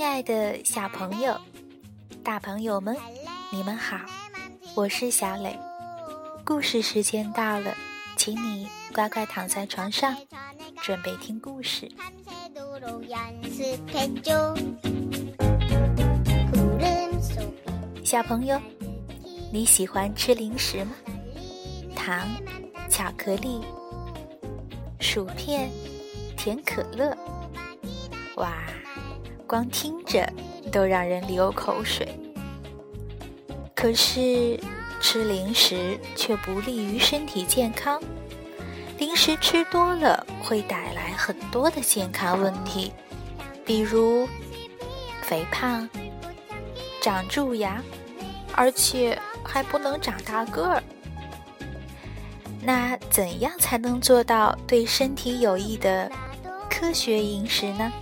亲爱的小朋友、大朋友们，你们好，我是小磊。故事时间到了，请你乖乖躺在床上，准备听故事。小朋友，你喜欢吃零食吗？糖、巧克力、薯片、甜可乐，哇！光听着都让人流口水，可是吃零食却不利于身体健康。零食吃多了会带来很多的健康问题，比如肥胖、长蛀牙，而且还不能长大个儿。那怎样才能做到对身体有益的科学饮食呢？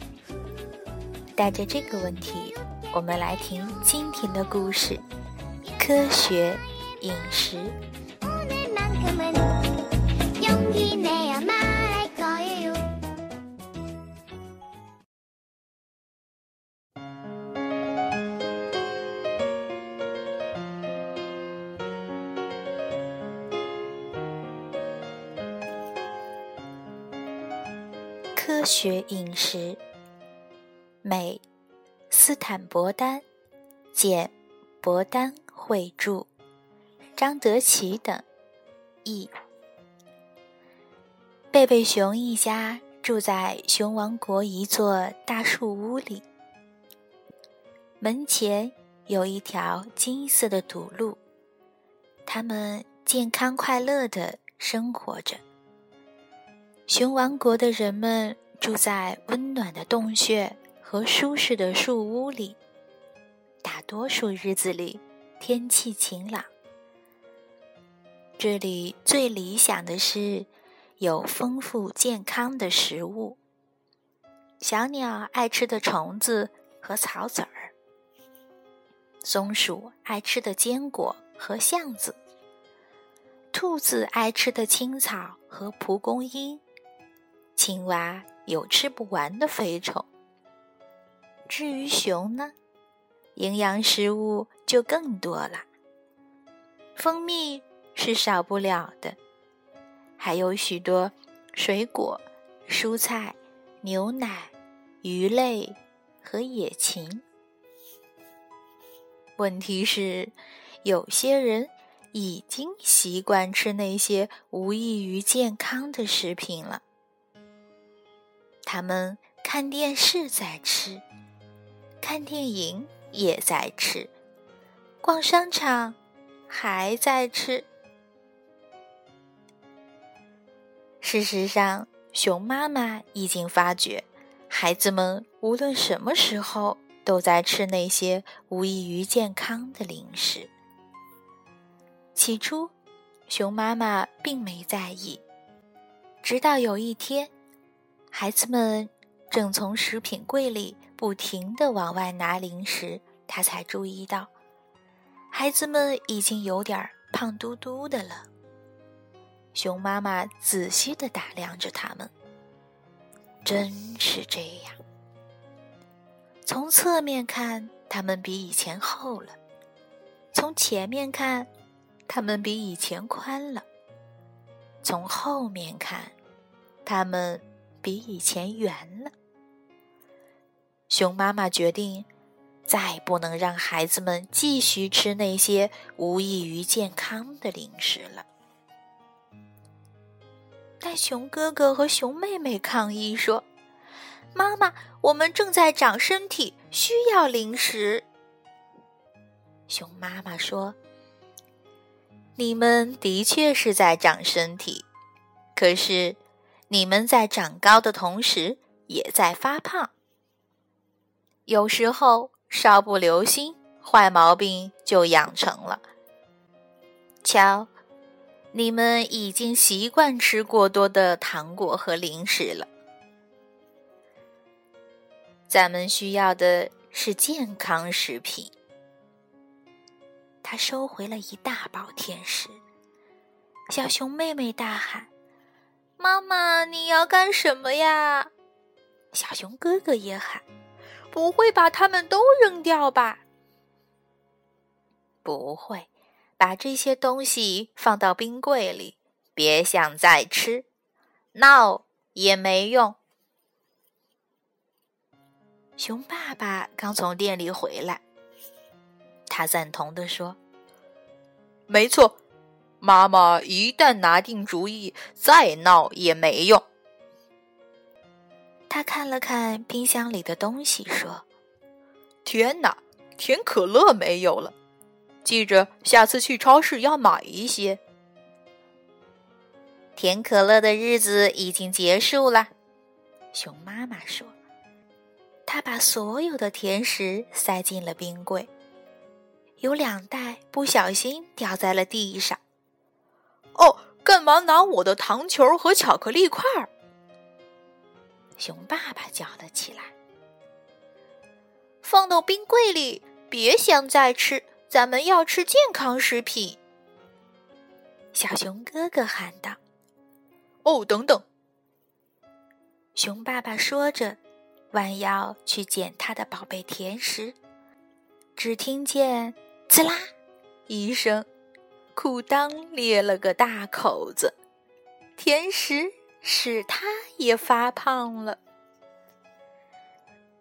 带着这个问题，我们来听今天的故事：科学饮食。科学饮食。美，斯坦伯丹，简，伯丹绘著，张德奇等译。贝贝熊一家住在熊王国一座大树屋里，门前有一条金色的土路，他们健康快乐的生活着。熊王国的人们住在温暖的洞穴。和舒适的树屋里，大多数日子里天气晴朗。这里最理想的是有丰富健康的食物，小鸟爱吃的虫子和草籽儿，松鼠爱吃的坚果和橡子，兔子爱吃的青草和蒲公英，青蛙有吃不完的飞虫。至于熊呢，营养食物就更多了。蜂蜜是少不了的，还有许多水果、蔬菜、牛奶、鱼类和野禽。问题是，有些人已经习惯吃那些无益于健康的食品了。他们看电视在吃。看电影也在吃，逛商场还在吃。事实上，熊妈妈已经发觉，孩子们无论什么时候都在吃那些无益于健康的零食。起初，熊妈妈并没在意，直到有一天，孩子们正从食品柜里。不停地往外拿零食，他才注意到，孩子们已经有点胖嘟嘟的了。熊妈妈仔细地打量着他们，真是这样。从侧面看，他们比以前厚了；从前面看，他们比以前宽了；从后面看，他们比以前圆了。熊妈妈决定，再不能让孩子们继续吃那些无益于健康的零食了。但熊哥哥和熊妹妹抗议说：“妈妈，我们正在长身体，需要零食。”熊妈妈说：“你们的确是在长身体，可是你们在长高的同时，也在发胖。”有时候稍不留心，坏毛病就养成了。瞧，你们已经习惯吃过多的糖果和零食了。咱们需要的是健康食品。他收回了一大包甜食。小熊妹妹大喊：“妈妈，你要干什么呀？”小熊哥哥也喊。不会把它们都扔掉吧？不会，把这些东西放到冰柜里，别想再吃，闹也没用。熊爸爸刚从店里回来，他赞同的说：“没错，妈妈一旦拿定主意，再闹也没用。”他看了看冰箱里的东西，说：“天哪，甜可乐没有了！记着，下次去超市要买一些。”甜可乐的日子已经结束了，熊妈妈说。他把所有的甜食塞进了冰柜，有两袋不小心掉在了地上。哦，干嘛拿我的糖球和巧克力块儿？熊爸爸叫了起来：“放到冰柜里，别想再吃，咱们要吃健康食品。”小熊哥哥喊道：“哦，等等！”熊爸爸说着。弯腰去捡他的宝贝甜食，只听见“滋啦”一声，裤裆裂了个大口子。甜食使他也发胖了。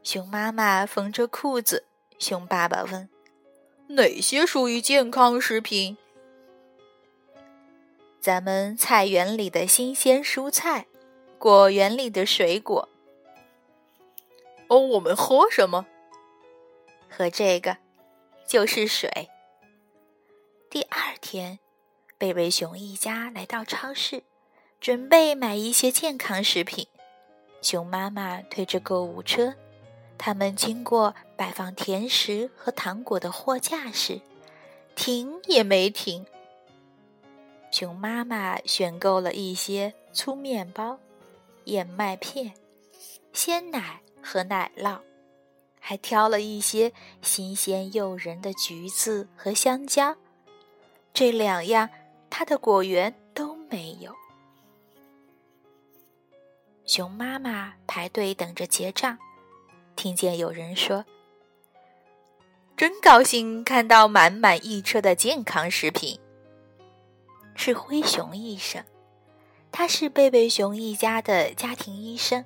熊妈妈缝着裤子，熊爸爸问：“哪些属于健康食品？”咱们菜园里的新鲜蔬菜，果园里的水果。哦，我们喝什么？喝这个，就是水。第二天，贝贝熊一家来到超市，准备买一些健康食品。熊妈妈推着购物车，他们经过摆放甜食和糖果的货架时，停也没停。熊妈妈选购了一些粗面包、燕麦片、鲜奶。和奶酪，还挑了一些新鲜诱人的橘子和香蕉。这两样，它的果园都没有。熊妈妈排队等着结账，听见有人说：“真高兴看到满满一车的健康食品。”是灰熊医生，他是贝贝熊一家的家庭医生。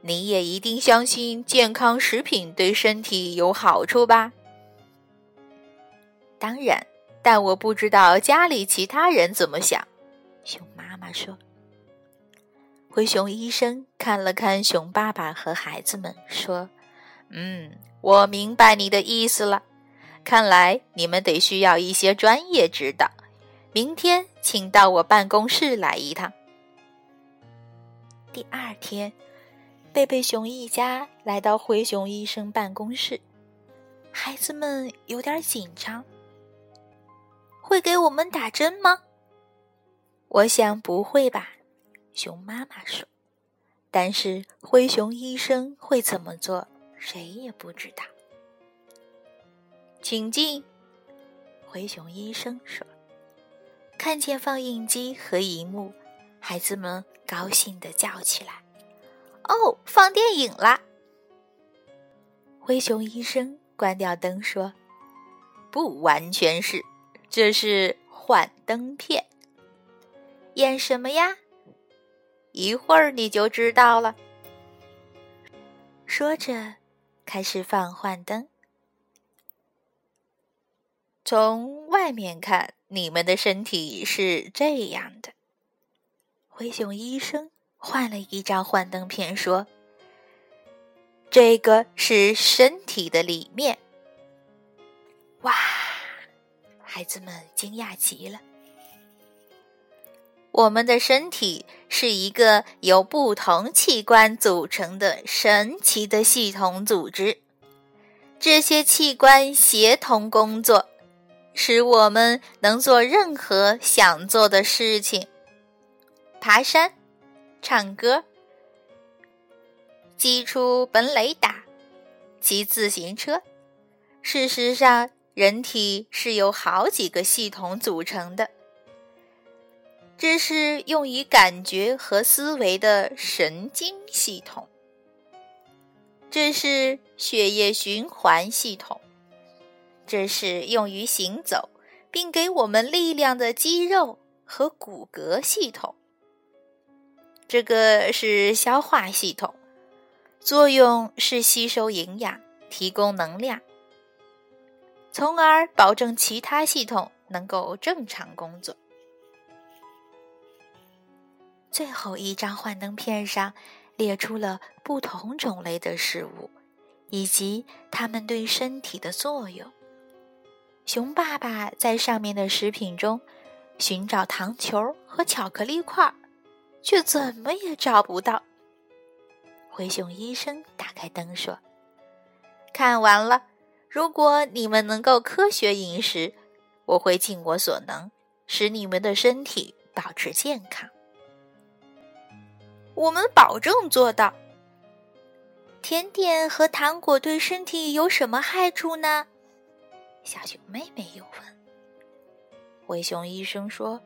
你也一定相信健康食品对身体有好处吧？当然，但我不知道家里其他人怎么想。熊妈妈说。灰熊医生看了看熊爸爸和孩子们，说：“嗯，我明白你的意思了。看来你们得需要一些专业指导。明天请到我办公室来一趟。”第二天。贝贝熊一家来到灰熊医生办公室，孩子们有点紧张。会给我们打针吗？我想不会吧，熊妈妈说。但是灰熊医生会怎么做，谁也不知道。请进，灰熊医生说。看见放映机和荧幕，孩子们高兴地叫起来。哦，放电影啦！灰熊医生关掉灯说：“不完全是，这是幻灯片。演什么呀？一会儿你就知道了。”说着，开始放幻灯。从外面看，你们的身体是这样的。灰熊医生。换了一张幻灯片，说：“这个是身体的里面。”哇！孩子们惊讶极了。我们的身体是一个由不同器官组成的神奇的系统组织，这些器官协同工作，使我们能做任何想做的事情。爬山。唱歌，击出本垒打，骑自行车。事实上，人体是由好几个系统组成的，这是用于感觉和思维的神经系统。这是血液循环系统，这是用于行走并给我们力量的肌肉和骨骼系统。这个是消化系统，作用是吸收营养、提供能量，从而保证其他系统能够正常工作。最后一张幻灯片上列出了不同种类的食物，以及它们对身体的作用。熊爸爸在上面的食品中寻找糖球和巧克力块，却怎么也找不到。灰熊医生打开灯说：“看完了，如果你们能够科学饮食，我会尽我所能使你们的身体保持健康。”我们保证做到。甜点和糖果对身体有什么害处呢？小熊妹妹又问。灰熊医生说：“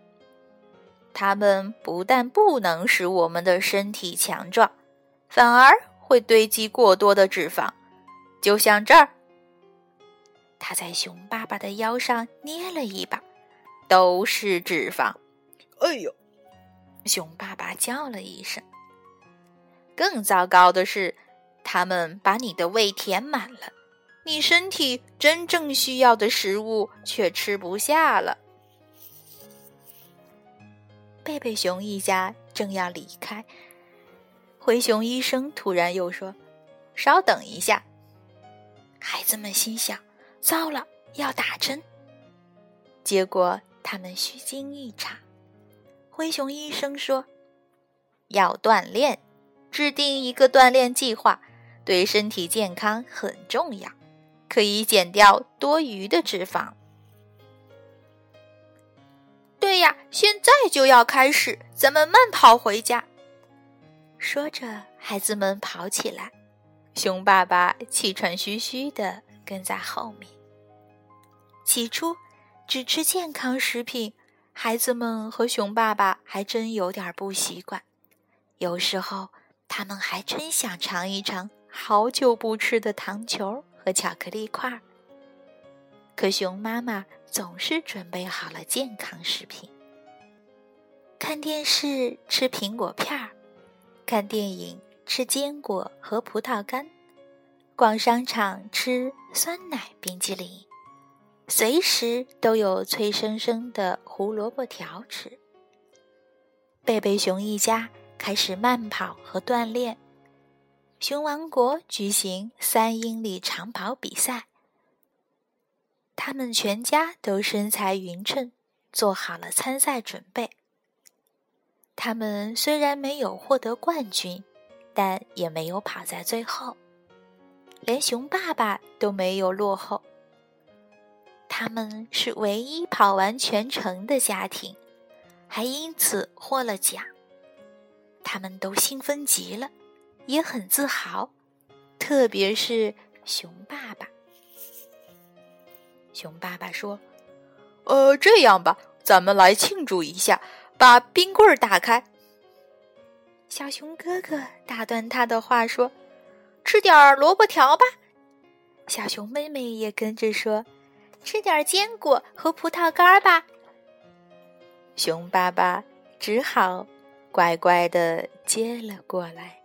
它们不但不能使我们的身体强壮，反而会堆积过多的脂肪，就像这儿。”他在熊爸爸的腰上捏了一把，都是脂肪。哎呦！熊爸爸叫了一声。更糟糕的是，他们把你的胃填满了，你身体真正需要的食物却吃不下了。贝贝熊一家正要离开，灰熊医生突然又说：“稍等一下。”孩子们心想：“糟了，要打针。”结果他们虚惊一场。灰熊医生说：“要锻炼。”制定一个锻炼计划，对身体健康很重要，可以减掉多余的脂肪。对呀，现在就要开始，咱们慢跑回家。说着，孩子们跑起来，熊爸爸气喘吁吁的跟在后面。起初，只吃健康食品，孩子们和熊爸爸还真有点不习惯，有时候。他们还真想尝一尝好久不吃的糖球和巧克力块儿，可熊妈妈总是准备好了健康食品。看电视吃苹果片儿，看电影吃坚果和葡萄干，逛商场吃酸奶冰激凌，随时都有脆生生的胡萝卜条吃。贝贝熊一家。开始慢跑和锻炼。熊王国举行三英里长跑比赛，他们全家都身材匀称，做好了参赛准备。他们虽然没有获得冠军，但也没有跑在最后，连熊爸爸都没有落后。他们是唯一跑完全程的家庭，还因此获了奖。他们都兴奋极了，也很自豪，特别是熊爸爸。熊爸爸说：“呃，这样吧，咱们来庆祝一下，把冰棍儿打开。”小熊哥哥打断他的话说：“吃点萝卜条吧。”小熊妹妹也跟着说：“吃点坚果和葡萄干吧。”熊爸爸只好。乖乖的接了过来。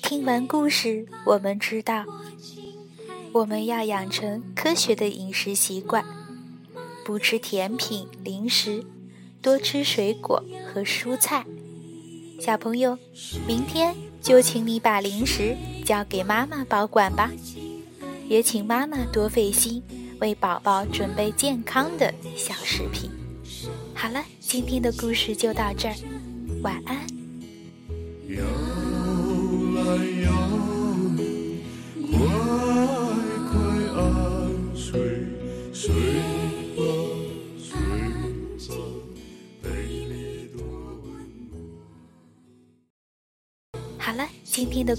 听完故事，我们知道，我们要养成科学的饮食习惯。不吃甜品、零食，多吃水果和蔬菜。小朋友，明天就请你把零食交给妈妈保管吧，也请妈妈多费心，为宝宝准备健康的小食品。好了，今天的故事就到这儿，晚安。今天的